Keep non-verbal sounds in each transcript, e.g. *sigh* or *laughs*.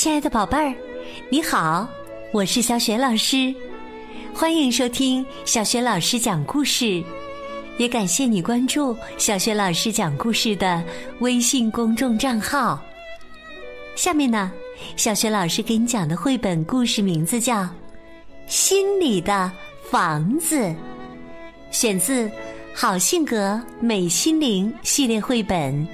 亲爱的宝贝儿，你好，我是小雪老师，欢迎收听小雪老师讲故事，也感谢你关注小雪老师讲故事的微信公众账号。下面呢，小雪老师给你讲的绘本故事名字叫《心里的房子》，选自《好性格美心灵》系列绘本。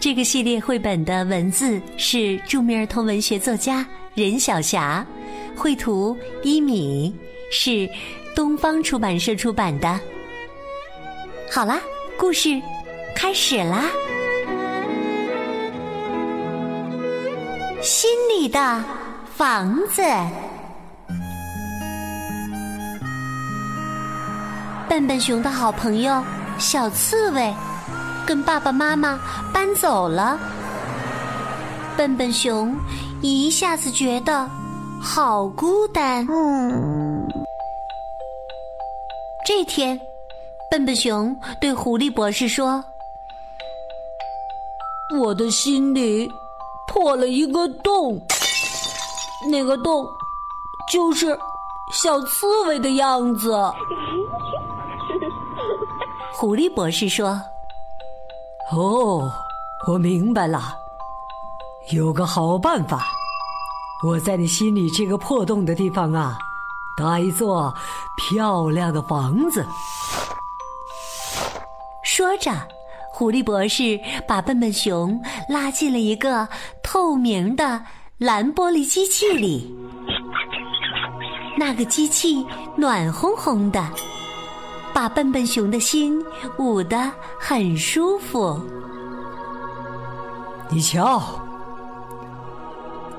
这个系列绘本的文字是著名儿童文学作家任晓霞，绘图一米，是东方出版社出版的。好啦，故事开始啦！心里的房子，笨笨熊的好朋友小刺猬。跟爸爸妈妈搬走了，笨笨熊一下子觉得好孤单。嗯这天，笨笨熊对狐狸博士说：“我的心里破了一个洞，那个洞就是小刺猬的样子。” *laughs* 狐狸博士说。哦，我明白了，有个好办法，我在你心里这个破洞的地方啊，搭一座漂亮的房子。说着，狐狸博士把笨笨熊拉进了一个透明的蓝玻璃机器里，那个机器暖烘烘的。把笨笨熊的心捂得很舒服。你瞧，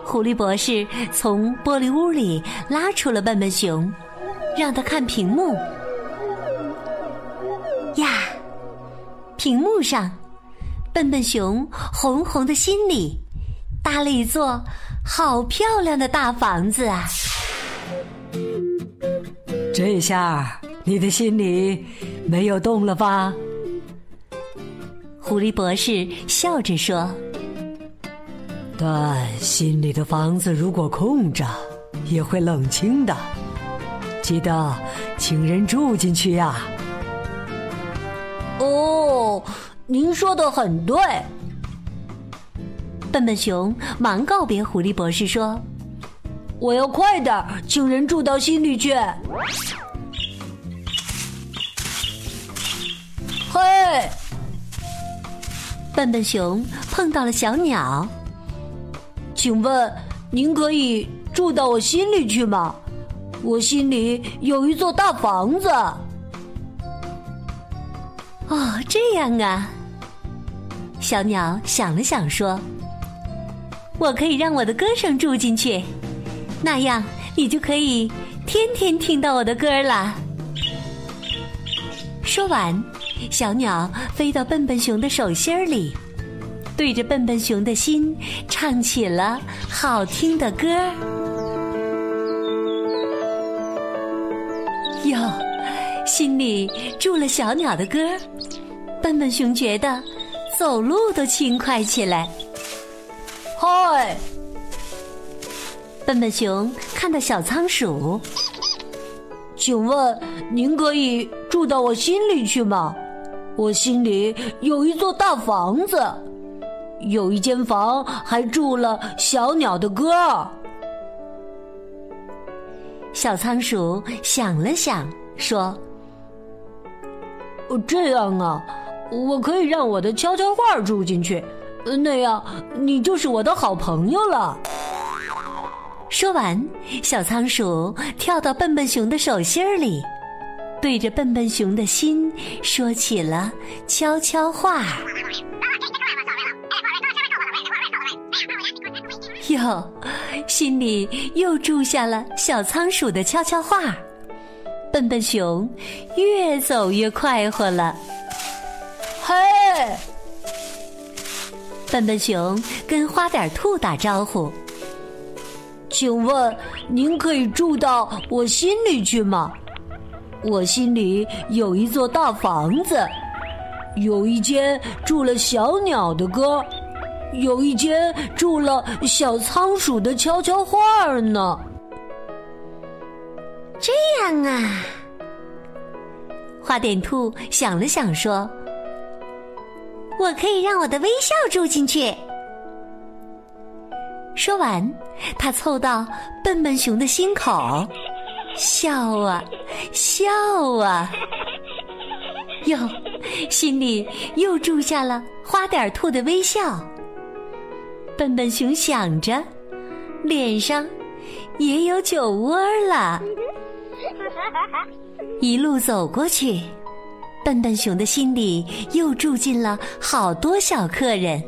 狐狸博士从玻璃屋里拉出了笨笨熊，让他看屏幕。呀，屏幕上，笨笨熊红红的心里搭了一座好漂亮的大房子啊！这下。你的心里没有洞了吧？狐狸博士笑着说：“但心里的房子如果空着，也会冷清的。记得请人住进去呀。”哦，您说的很对。笨笨熊忙告别狐狸博士说：“我要快点请人住到心里去。”笨笨熊碰到了小鸟。请问您可以住到我心里去吗？我心里有一座大房子。哦，这样啊。小鸟想了想说：“我可以让我的歌声住进去，那样你就可以天天听到我的歌了。”说完。小鸟飞到笨笨熊的手心里，对着笨笨熊的心唱起了好听的歌。哟，心里住了小鸟的歌，笨笨熊觉得走路都轻快起来。嗨，笨笨熊看到小仓鼠，请问您可以住到我心里去吗？我心里有一座大房子，有一间房还住了小鸟的歌。小仓鼠想了想，说：“这样啊，我可以让我的悄悄话住进去，那样你就是我的好朋友了。”说完，小仓鼠跳到笨笨熊的手心里。对着笨笨熊的心说起了悄悄话。哟，心里又住下了小仓鼠的悄悄话。笨笨熊越走越快活了。嘿，笨笨熊跟花点兔打招呼。请问您可以住到我心里去吗？我心里有一座大房子，有一间住了小鸟的歌，有一间住了小仓鼠的悄悄话儿呢。这样啊，花点兔想了想说：“我可以让我的微笑住进去。”说完，他凑到笨笨熊的心口，笑啊笑啊，*laughs* 哟，心里又住下了花点兔的微笑。笨笨熊想着，脸上也有酒窝了。*laughs* 一路走过去，笨笨熊的心里又住进了好多小客人。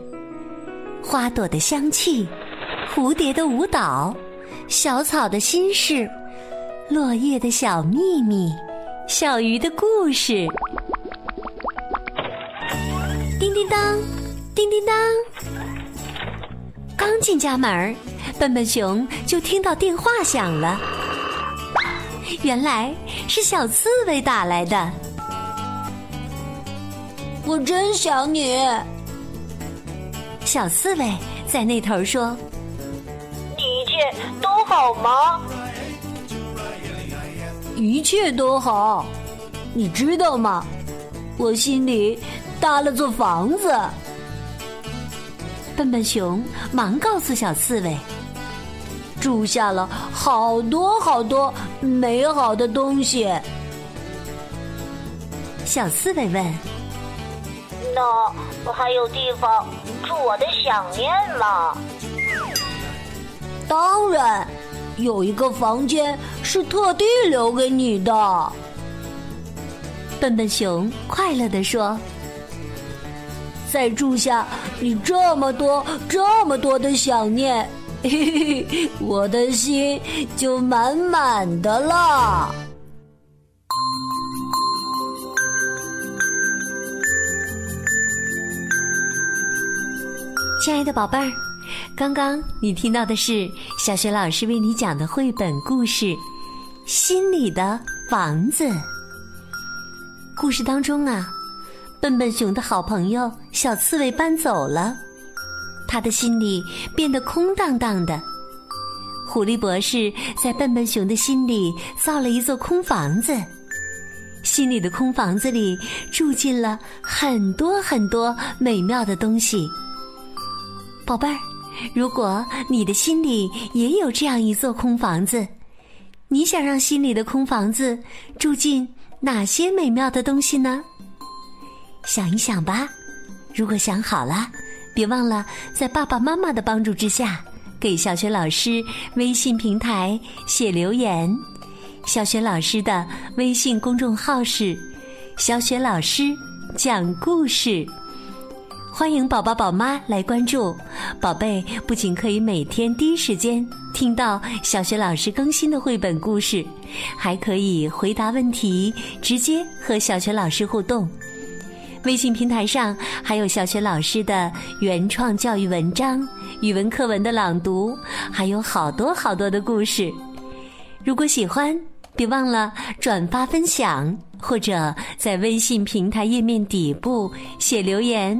花朵的香气，蝴蝶的舞蹈，小草的心事，落叶的小秘密，小鱼的故事。叮叮当，叮叮当。刚进家门，笨笨熊就听到电话响了。原来是小刺猬打来的，我真想你。小刺猬在那头说：“你一切都好吗？”一切都好，你知道吗？我心里搭了座房子。笨笨熊忙告诉小刺猬。住下了好多好多美好的东西。小刺猬问：“那还有地方住我的想念吗？”当然，有一个房间是特地留给你的。笨笨熊快乐地说：“再住下你这么多这么多的想念。”嘿嘿，我的心就满满的了。亲爱的宝贝儿，刚刚你听到的是小学老师为你讲的绘本故事《心里的房子》。故事当中啊，笨笨熊的好朋友小刺猬搬走了。他的心里变得空荡荡的。狐狸博士在笨笨熊的心里造了一座空房子，心里的空房子里住进了很多很多美妙的东西。宝贝儿，如果你的心里也有这样一座空房子，你想让心里的空房子住进哪些美妙的东西呢？想一想吧。如果想好了。别忘了在爸爸妈妈的帮助之下，给小雪老师微信平台写留言。小雪老师的微信公众号是“小雪老师讲故事”，欢迎宝宝宝妈来关注。宝贝不仅可以每天第一时间听到小学老师更新的绘本故事，还可以回答问题，直接和小学老师互动。微信平台上还有小学老师的原创教育文章、语文课文的朗读，还有好多好多的故事。如果喜欢，别忘了转发分享，或者在微信平台页面底部写留言、